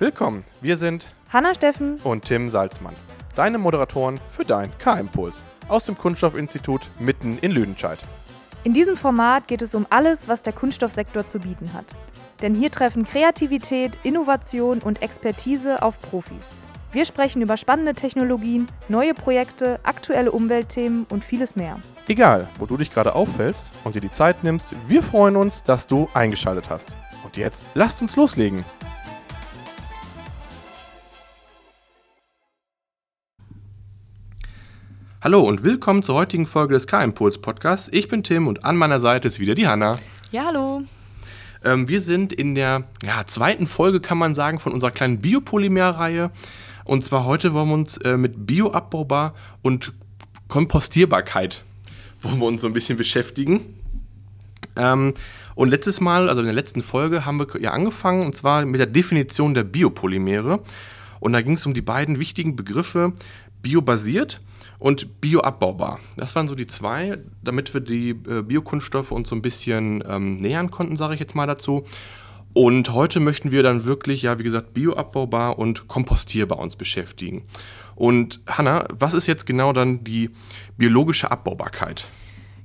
Willkommen, wir sind Hanna Steffen und Tim Salzmann, deine Moderatoren für dein K-Impuls aus dem Kunststoffinstitut mitten in Lüdenscheid. In diesem Format geht es um alles, was der Kunststoffsektor zu bieten hat. Denn hier treffen Kreativität, Innovation und Expertise auf Profis. Wir sprechen über spannende Technologien, neue Projekte, aktuelle Umweltthemen und vieles mehr. Egal, wo du dich gerade auffällst und dir die Zeit nimmst, wir freuen uns, dass du eingeschaltet hast. Und jetzt lasst uns loslegen. Hallo und willkommen zur heutigen Folge des K-Impuls Podcasts. Ich bin Tim und an meiner Seite ist wieder die Hanna. Ja, hallo. Ähm, wir sind in der ja, zweiten Folge, kann man sagen, von unserer kleinen Biopolymer-Reihe. Und zwar heute wollen wir uns äh, mit Bioabbaubar und Kompostierbarkeit wollen wir uns so ein bisschen beschäftigen. Ähm, und letztes Mal, also in der letzten Folge, haben wir ja angefangen, und zwar mit der Definition der Biopolymere. Und da ging es um die beiden wichtigen Begriffe biobasiert und bioabbaubar. Das waren so die zwei, damit wir die äh, Biokunststoffe uns so ein bisschen ähm, nähern konnten, sage ich jetzt mal dazu. Und heute möchten wir dann wirklich, ja, wie gesagt, bioabbaubar und kompostierbar uns beschäftigen. Und Hanna, was ist jetzt genau dann die biologische Abbaubarkeit?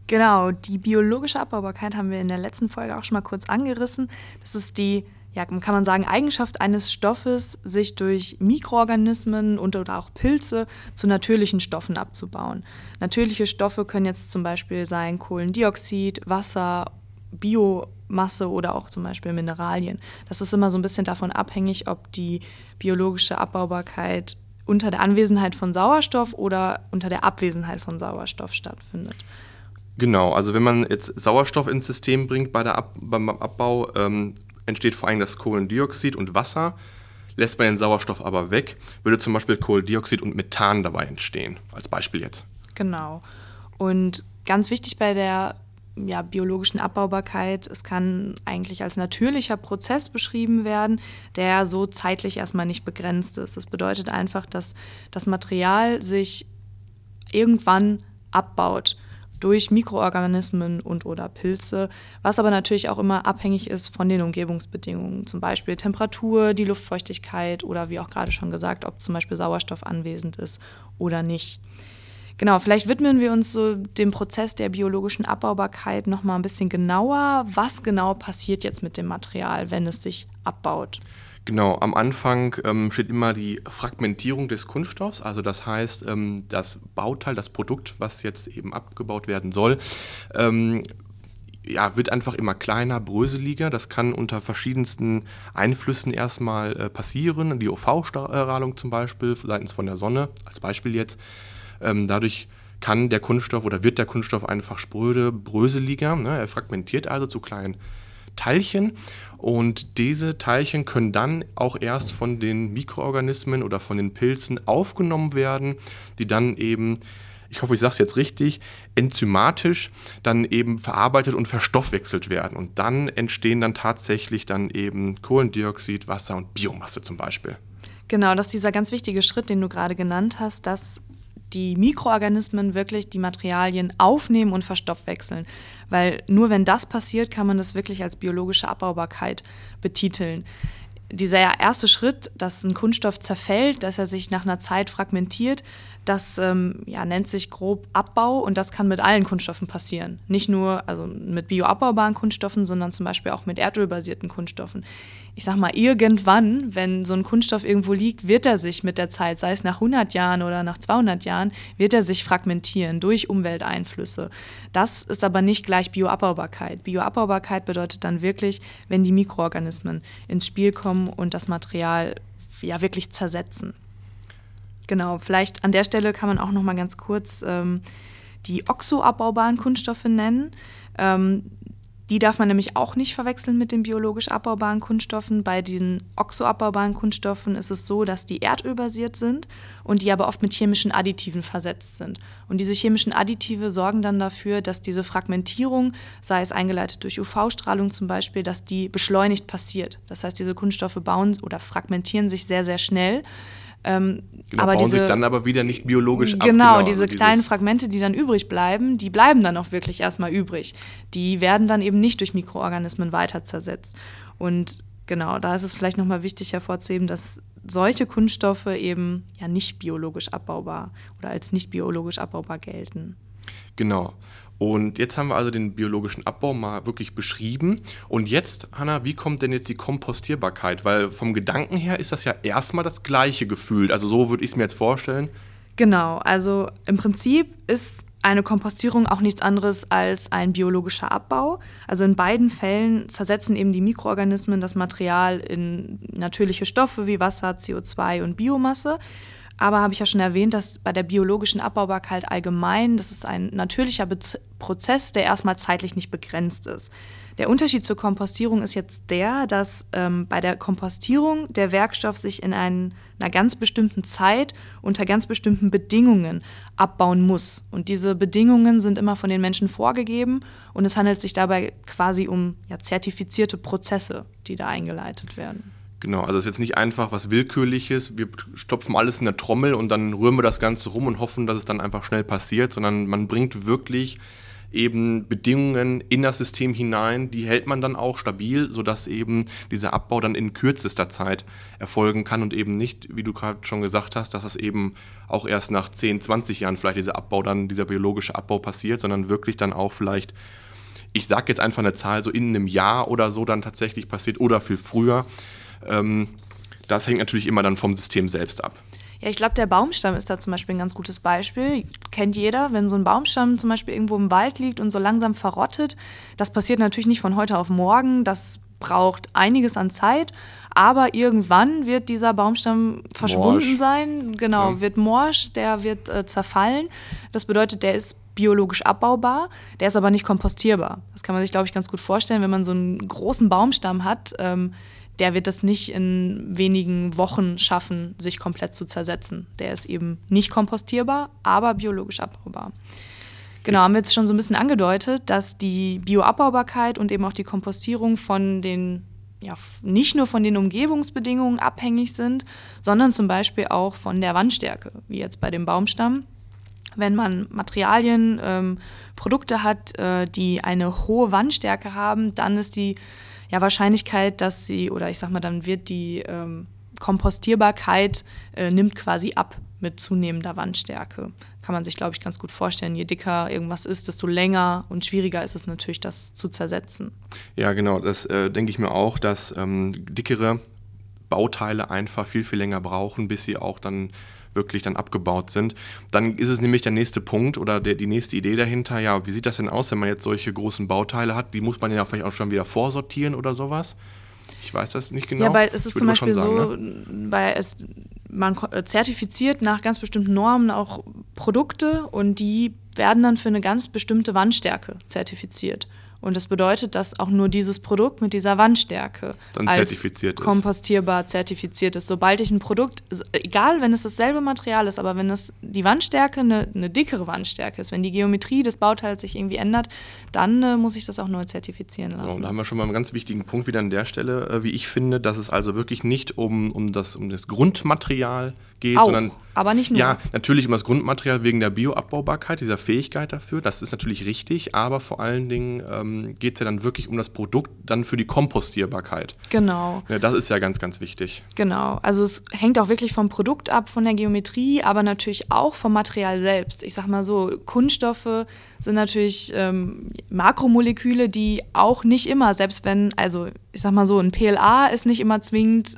Genau, die biologische Abbaubarkeit haben wir in der letzten Folge auch schon mal kurz angerissen. Das ist die ja, kann man sagen, Eigenschaft eines Stoffes, sich durch Mikroorganismen und oder auch Pilze zu natürlichen Stoffen abzubauen. Natürliche Stoffe können jetzt zum Beispiel sein Kohlendioxid, Wasser, Biomasse oder auch zum Beispiel Mineralien. Das ist immer so ein bisschen davon abhängig, ob die biologische Abbaubarkeit unter der Anwesenheit von Sauerstoff oder unter der Abwesenheit von Sauerstoff stattfindet. Genau, also wenn man jetzt Sauerstoff ins System bringt bei der Ab beim Abbau, ähm, entsteht vor allem das Kohlendioxid und Wasser. Lässt man den Sauerstoff aber weg, würde zum Beispiel Kohlendioxid und Methan dabei entstehen. Als Beispiel jetzt. Genau. Und ganz wichtig bei der ja, biologischen Abbaubarkeit, es kann eigentlich als natürlicher Prozess beschrieben werden, der so zeitlich erstmal nicht begrenzt ist. Das bedeutet einfach, dass das Material sich irgendwann abbaut durch Mikroorganismen und oder Pilze, was aber natürlich auch immer abhängig ist von den Umgebungsbedingungen, zum Beispiel Temperatur, die Luftfeuchtigkeit oder wie auch gerade schon gesagt, ob zum Beispiel Sauerstoff anwesend ist oder nicht. Genau, vielleicht widmen wir uns so dem Prozess der biologischen Abbaubarkeit noch mal ein bisschen genauer. Was genau passiert jetzt mit dem Material, wenn es sich abbaut? Genau, am Anfang ähm, steht immer die Fragmentierung des Kunststoffs, also das heißt, ähm, das Bauteil, das Produkt, was jetzt eben abgebaut werden soll, ähm, ja, wird einfach immer kleiner, bröseliger. Das kann unter verschiedensten Einflüssen erstmal äh, passieren. Die UV-Strahlung zum Beispiel seitens von der Sonne, als Beispiel jetzt. Ähm, dadurch kann der Kunststoff oder wird der Kunststoff einfach spröde, bröseliger. Ne? Er fragmentiert also zu kleinen Teilchen und diese Teilchen können dann auch erst von den Mikroorganismen oder von den Pilzen aufgenommen werden, die dann eben, ich hoffe, ich sage es jetzt richtig, enzymatisch dann eben verarbeitet und verstoffwechselt werden. Und dann entstehen dann tatsächlich dann eben Kohlendioxid, Wasser und Biomasse zum Beispiel. Genau, das ist dieser ganz wichtige Schritt, den du gerade genannt hast, dass die Mikroorganismen wirklich die Materialien aufnehmen und verstoffwechseln. Weil nur wenn das passiert, kann man das wirklich als biologische Abbaubarkeit betiteln. Dieser erste Schritt, dass ein Kunststoff zerfällt, dass er sich nach einer Zeit fragmentiert, das ähm, ja, nennt sich grob Abbau und das kann mit allen Kunststoffen passieren. Nicht nur also mit bioabbaubaren Kunststoffen, sondern zum Beispiel auch mit erdölbasierten Kunststoffen ich sag mal, irgendwann, wenn so ein Kunststoff irgendwo liegt, wird er sich mit der Zeit, sei es nach 100 Jahren oder nach 200 Jahren, wird er sich fragmentieren durch Umwelteinflüsse. Das ist aber nicht gleich Bioabbaubarkeit. Bioabbaubarkeit bedeutet dann wirklich, wenn die Mikroorganismen ins Spiel kommen und das Material ja wirklich zersetzen. Genau, vielleicht an der Stelle kann man auch noch mal ganz kurz ähm, die oxoabbaubaren Kunststoffe nennen. Ähm, Die darf man nämlich auch nicht verwechseln mit den biologisch abbaubaren Kunststoffen. Bei den oxoabbaubaren Kunststoffen ist es so, dass die erdölbasiert sind und die aber oft mit chemischen Additiven versetzt sind. Und diese chemischen Additive sorgen dann dafür, dass diese Fragmentierung, sei es eingeleitet durch UV-Strahlung zum Beispiel, dass die beschleunigt passiert. Das heißt, diese Kunststoffe bauen oder fragmentieren sich sehr, sehr schnell. Ähm, genau, aber bauen diese, sich dann aber wieder nicht biologisch ab. Genau, genau diese also kleinen Fragmente, die dann übrig bleiben, die bleiben dann auch wirklich erstmal übrig. Die werden dann eben nicht durch Mikroorganismen weiter zersetzt. Und genau, da ist es vielleicht nochmal wichtig hervorzuheben, dass solche Kunststoffe eben ja nicht biologisch abbaubar oder als nicht biologisch abbaubar gelten. Genau. Und jetzt haben wir also den biologischen Abbau mal wirklich beschrieben. Und jetzt, Hanna, wie kommt denn jetzt die Kompostierbarkeit? Weil vom Gedanken her ist das ja erstmal das gleiche Gefühl. Also so würde ich es mir jetzt vorstellen. Genau, also im Prinzip ist eine Kompostierung auch nichts anderes als ein biologischer Abbau. Also in beiden Fällen zersetzen eben die Mikroorganismen das Material in natürliche Stoffe wie Wasser, CO2 und Biomasse. Aber habe ich ja schon erwähnt, dass bei der biologischen Abbaubarkeit allgemein, das ist ein natürlicher Be Prozess, der erstmal zeitlich nicht begrenzt ist. Der Unterschied zur Kompostierung ist jetzt der, dass ähm, bei der Kompostierung der Werkstoff sich in ein, einer ganz bestimmten Zeit unter ganz bestimmten Bedingungen abbauen muss. Und diese Bedingungen sind immer von den Menschen vorgegeben und es handelt sich dabei quasi um ja, zertifizierte Prozesse, die da eingeleitet werden. Genau, also es ist jetzt nicht einfach was Willkürliches, wir stopfen alles in der Trommel und dann rühren wir das Ganze rum und hoffen, dass es dann einfach schnell passiert, sondern man bringt wirklich eben Bedingungen in das System hinein, die hält man dann auch stabil, sodass eben dieser Abbau dann in kürzester Zeit erfolgen kann und eben nicht, wie du gerade schon gesagt hast, dass das eben auch erst nach 10, 20 Jahren vielleicht dieser Abbau dann, dieser biologische Abbau passiert, sondern wirklich dann auch vielleicht, ich sage jetzt einfach eine Zahl, so in einem Jahr oder so dann tatsächlich passiert oder viel früher. Ähm, das hängt natürlich immer dann vom System selbst ab. Ja, ich glaube, der Baumstamm ist da zum Beispiel ein ganz gutes Beispiel. Kennt jeder, wenn so ein Baumstamm zum Beispiel irgendwo im Wald liegt und so langsam verrottet. Das passiert natürlich nicht von heute auf morgen. Das braucht einiges an Zeit. Aber irgendwann wird dieser Baumstamm verschwunden morsch. sein. Genau, ja. wird morsch, der wird äh, zerfallen. Das bedeutet, der ist biologisch abbaubar, der ist aber nicht kompostierbar. Das kann man sich, glaube ich, ganz gut vorstellen, wenn man so einen großen Baumstamm hat. Ähm, der wird es nicht in wenigen Wochen schaffen, sich komplett zu zersetzen. Der ist eben nicht kompostierbar, aber biologisch abbaubar. Genau, haben wir jetzt schon so ein bisschen angedeutet, dass die Bioabbaubarkeit und eben auch die Kompostierung von den, ja, nicht nur von den Umgebungsbedingungen abhängig sind, sondern zum Beispiel auch von der Wandstärke, wie jetzt bei dem Baumstamm. Wenn man Materialien, ähm, Produkte hat, äh, die eine hohe Wandstärke haben, dann ist die ja, Wahrscheinlichkeit, dass sie, oder ich sag mal, dann wird die ähm, Kompostierbarkeit äh, nimmt quasi ab mit zunehmender Wandstärke. Kann man sich, glaube ich, ganz gut vorstellen. Je dicker irgendwas ist, desto länger und schwieriger ist es natürlich, das zu zersetzen. Ja, genau, das äh, denke ich mir auch, dass ähm, dickere Bauteile einfach viel, viel länger brauchen, bis sie auch dann wirklich dann abgebaut sind. Dann ist es nämlich der nächste Punkt oder der, die nächste Idee dahinter, ja, wie sieht das denn aus, wenn man jetzt solche großen Bauteile hat? Die muss man ja vielleicht auch schon wieder vorsortieren oder sowas. Ich weiß das nicht genau. Ja, weil es ist zum Beispiel sagen, so, ne? weil es, man äh, zertifiziert nach ganz bestimmten Normen auch Produkte und die werden dann für eine ganz bestimmte Wandstärke zertifiziert. Und das bedeutet, dass auch nur dieses Produkt mit dieser Wandstärke Dann als zertifiziert kompostierbar ist. zertifiziert ist. Sobald ich ein Produkt, egal wenn es dasselbe Material ist, aber wenn es die Wandstärke eine, eine dickere Wandstärke ist, wenn die Geometrie des Bauteils sich irgendwie ändert, dann äh, muss ich das auch neu zertifizieren lassen. Genau, da haben wir schon mal einen ganz wichtigen Punkt wieder an der Stelle, äh, wie ich finde, dass es also wirklich nicht um, um, das, um das Grundmaterial geht, auch, sondern aber nicht nur. Ja, natürlich um das Grundmaterial wegen der Bioabbaubarkeit, dieser Fähigkeit dafür. Das ist natürlich richtig, aber vor allen Dingen ähm, geht es ja dann wirklich um das Produkt dann für die Kompostierbarkeit. Genau. Ja, das ist ja ganz, ganz wichtig. Genau. Also es hängt auch wirklich vom Produkt ab, von der Geometrie, aber natürlich auch vom Material selbst. Ich sag mal so, Kunststoffe sind natürlich ähm, Makromoleküle, die auch nicht immer, selbst wenn, also ich sag mal so, ein PLA ist nicht immer zwingend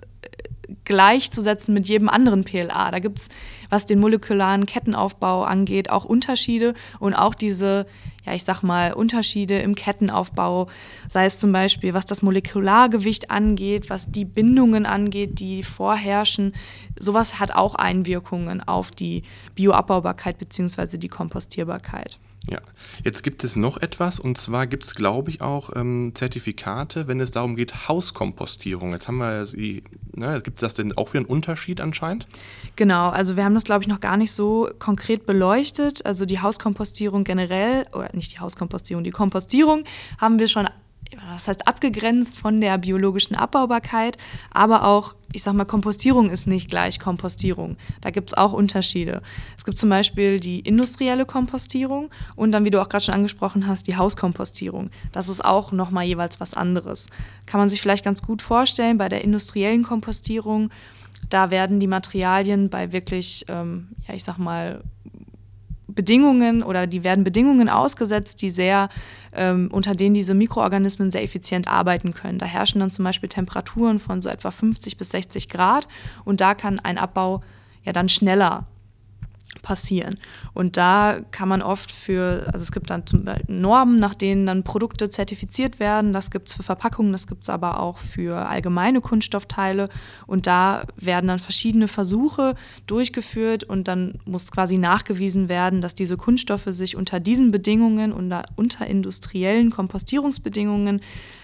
gleichzusetzen mit jedem anderen PLA. Da gibt es, was den molekularen Kettenaufbau angeht, auch Unterschiede und auch diese, ja, ich sag mal, Unterschiede im Kettenaufbau, sei es zum Beispiel, was das Molekulargewicht angeht, was die Bindungen angeht, die vorherrschen. Sowas hat auch Einwirkungen auf die Bioabbaubarkeit bzw. die Kompostierbarkeit. Ja, jetzt gibt es noch etwas und zwar gibt es, glaube ich, auch ähm, Zertifikate, wenn es darum geht, Hauskompostierung. Jetzt haben wir sie, ne, gibt es das denn auch wieder einen Unterschied anscheinend? Genau, also wir haben das, glaube ich, noch gar nicht so konkret beleuchtet. Also die Hauskompostierung generell, oder nicht die Hauskompostierung, die Kompostierung haben wir schon das heißt abgegrenzt von der biologischen Abbaubarkeit, aber auch, ich sag mal, Kompostierung ist nicht gleich Kompostierung. Da gibt es auch Unterschiede. Es gibt zum Beispiel die industrielle Kompostierung und dann, wie du auch gerade schon angesprochen hast, die Hauskompostierung. Das ist auch nochmal jeweils was anderes. Kann man sich vielleicht ganz gut vorstellen, bei der industriellen Kompostierung, da werden die Materialien bei wirklich, ähm, ja, ich sag mal, Bedingungen oder die werden Bedingungen ausgesetzt, die sehr, ähm, unter denen diese Mikroorganismen sehr effizient arbeiten können. Da herrschen dann zum Beispiel Temperaturen von so etwa 50 bis 60 Grad und da kann ein Abbau ja dann schneller passieren. Und da kann man oft für, also es gibt dann zum Beispiel Normen, nach denen dann Produkte zertifiziert werden. Das gibt es für Verpackungen, das gibt es aber auch für allgemeine Kunststoffteile. Und da werden dann verschiedene Versuche durchgeführt und dann muss quasi nachgewiesen werden, dass diese Kunststoffe sich unter diesen Bedingungen, unter, unter industriellen Kompostierungsbedingungen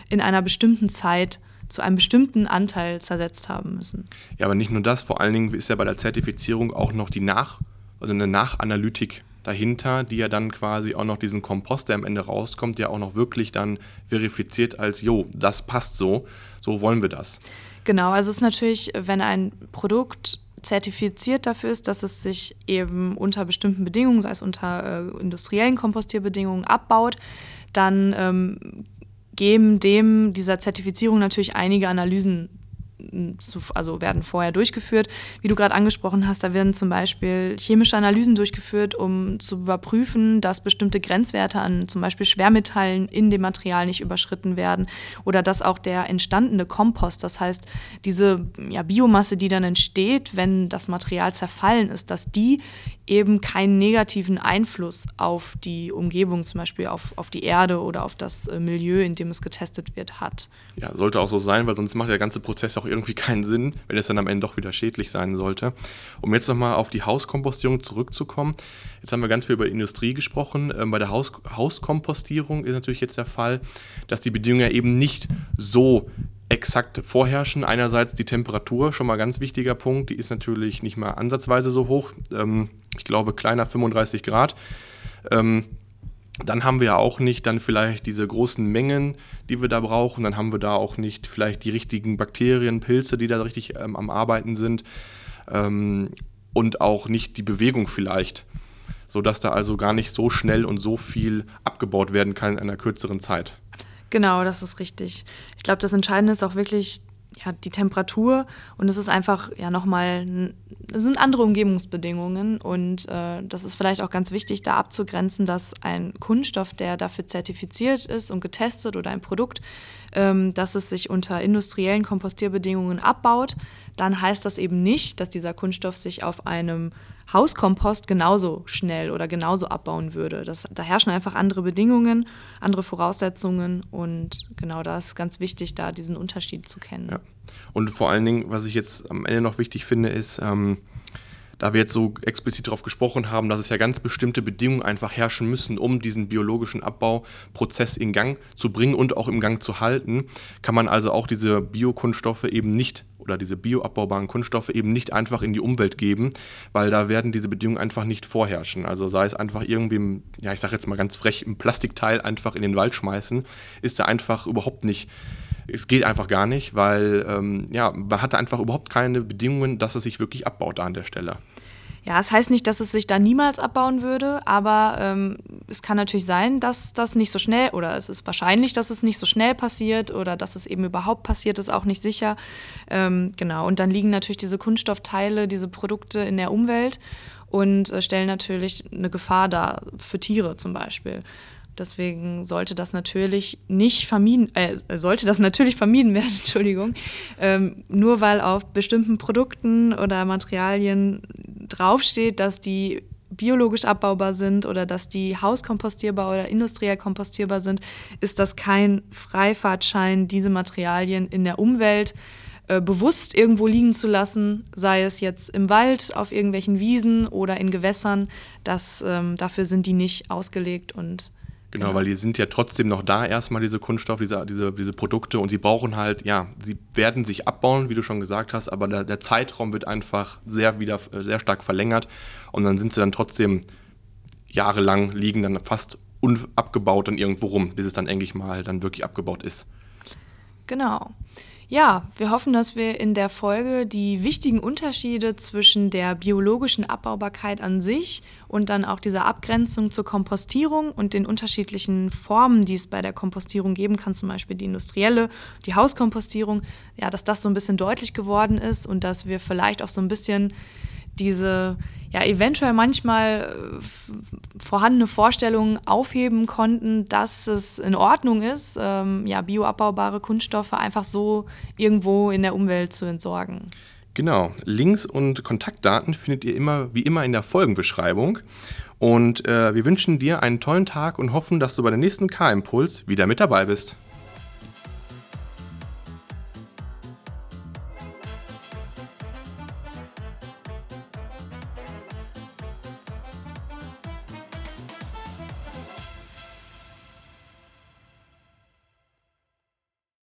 in einer bestimmten Zeit zu einem bestimmten Anteil zersetzt haben müssen. Ja, aber nicht nur das, vor allen Dingen ist ja bei der Zertifizierung auch noch die Nach- also eine Nachanalytik dahinter, die ja dann quasi auch noch diesen Kompost, der am Ende rauskommt, ja auch noch wirklich dann verifiziert als, jo, das passt so, so wollen wir das. Genau, also es ist natürlich, wenn ein Produkt zertifiziert dafür ist, dass es sich eben unter bestimmten Bedingungen, sei es unter äh, industriellen Kompostierbedingungen, abbaut, dann ähm, geben dem dieser Zertifizierung natürlich einige Analysen also werden vorher durchgeführt. Wie du gerade angesprochen hast, da werden zum Beispiel chemische Analysen durchgeführt, um zu überprüfen, dass bestimmte Grenzwerte an zum Beispiel Schwermetallen in dem Material nicht überschritten werden oder dass auch der entstandene Kompost, das heißt diese ja, Biomasse, die dann entsteht, wenn das Material zerfallen ist, dass die eben keinen negativen Einfluss auf die Umgebung, zum Beispiel auf, auf die Erde oder auf das äh, Milieu, in dem es getestet wird, hat. Ja, sollte auch so sein, weil sonst macht der ganze Prozess auch irgendwie keinen Sinn, wenn es dann am Ende doch wieder schädlich sein sollte. Um jetzt nochmal auf die Hauskompostierung zurückzukommen. Jetzt haben wir ganz viel über Industrie gesprochen. Ähm, bei der Haus Hauskompostierung ist natürlich jetzt der Fall, dass die Bedingungen eben nicht so exakt vorherrschen. Einerseits die Temperatur, schon mal ganz wichtiger Punkt, die ist natürlich nicht mal ansatzweise so hoch. Ähm, ich glaube kleiner 35 Grad. Ähm, dann haben wir ja auch nicht dann vielleicht diese großen Mengen, die wir da brauchen. Dann haben wir da auch nicht vielleicht die richtigen Bakterien, Pilze, die da richtig ähm, am Arbeiten sind. Ähm, und auch nicht die Bewegung vielleicht. Sodass da also gar nicht so schnell und so viel abgebaut werden kann in einer kürzeren Zeit. Genau, das ist richtig. Ich glaube, das Entscheidende ist auch wirklich ja, die Temperatur und es ist einfach ja nochmal, es sind andere Umgebungsbedingungen und äh, das ist vielleicht auch ganz wichtig, da abzugrenzen, dass ein Kunststoff, der dafür zertifiziert ist und getestet oder ein Produkt, ähm, dass es sich unter industriellen Kompostierbedingungen abbaut, dann heißt das eben nicht, dass dieser Kunststoff sich auf einem Hauskompost genauso schnell oder genauso abbauen würde. Das, da herrschen einfach andere Bedingungen, andere Voraussetzungen und genau da ist ganz wichtig, da diesen Unterschied zu kennen. Ja. Und vor allen Dingen, was ich jetzt am Ende noch wichtig finde, ist, ähm, da wir jetzt so explizit darauf gesprochen haben, dass es ja ganz bestimmte Bedingungen einfach herrschen müssen, um diesen biologischen Abbauprozess in Gang zu bringen und auch im Gang zu halten, kann man also auch diese Biokunststoffe eben nicht oder diese bioabbaubaren Kunststoffe eben nicht einfach in die Umwelt geben, weil da werden diese Bedingungen einfach nicht vorherrschen. Also sei es einfach irgendwie, ja ich sage jetzt mal ganz frech, ein Plastikteil einfach in den Wald schmeißen, ist da einfach überhaupt nicht es geht einfach gar nicht, weil ähm, ja, man hatte einfach überhaupt keine Bedingungen, dass es sich wirklich abbaut da an der Stelle. Ja, es heißt nicht, dass es sich da niemals abbauen würde, aber ähm, es kann natürlich sein, dass das nicht so schnell oder es ist wahrscheinlich, dass es nicht so schnell passiert oder dass es eben überhaupt passiert, ist auch nicht sicher. Ähm, genau, und dann liegen natürlich diese Kunststoffteile, diese Produkte in der Umwelt und äh, stellen natürlich eine Gefahr dar für Tiere zum Beispiel. Deswegen sollte das natürlich nicht vermieden, äh, sollte das natürlich vermieden werden, Entschuldigung. Ähm, nur weil auf bestimmten Produkten oder Materialien draufsteht, dass die biologisch abbaubar sind oder dass die hauskompostierbar oder industriell kompostierbar sind, ist das kein Freifahrtschein, diese Materialien in der Umwelt äh, bewusst irgendwo liegen zu lassen, sei es jetzt im Wald, auf irgendwelchen Wiesen oder in Gewässern. Das, ähm, dafür sind die nicht ausgelegt und Genau, genau, weil die sind ja trotzdem noch da erstmal, diese Kunststoffe, diese, diese, diese Produkte und sie brauchen halt, ja, sie werden sich abbauen, wie du schon gesagt hast, aber der, der Zeitraum wird einfach sehr wieder sehr stark verlängert und dann sind sie dann trotzdem jahrelang liegen dann fast unabgebaut dann irgendwo rum, bis es dann endlich mal dann wirklich abgebaut ist. Genau. Ja, wir hoffen, dass wir in der Folge die wichtigen Unterschiede zwischen der biologischen Abbaubarkeit an sich und dann auch dieser Abgrenzung zur Kompostierung und den unterschiedlichen Formen, die es bei der Kompostierung geben kann, zum Beispiel die industrielle, die Hauskompostierung, ja, dass das so ein bisschen deutlich geworden ist und dass wir vielleicht auch so ein bisschen diese ja eventuell manchmal äh, vorhandene Vorstellungen aufheben konnten, dass es in Ordnung ist, ähm, ja, bioabbaubare Kunststoffe einfach so irgendwo in der Umwelt zu entsorgen. Genau. Links und Kontaktdaten findet ihr immer wie immer in der Folgenbeschreibung. Und äh, wir wünschen dir einen tollen Tag und hoffen, dass du bei der nächsten K-Impuls wieder mit dabei bist.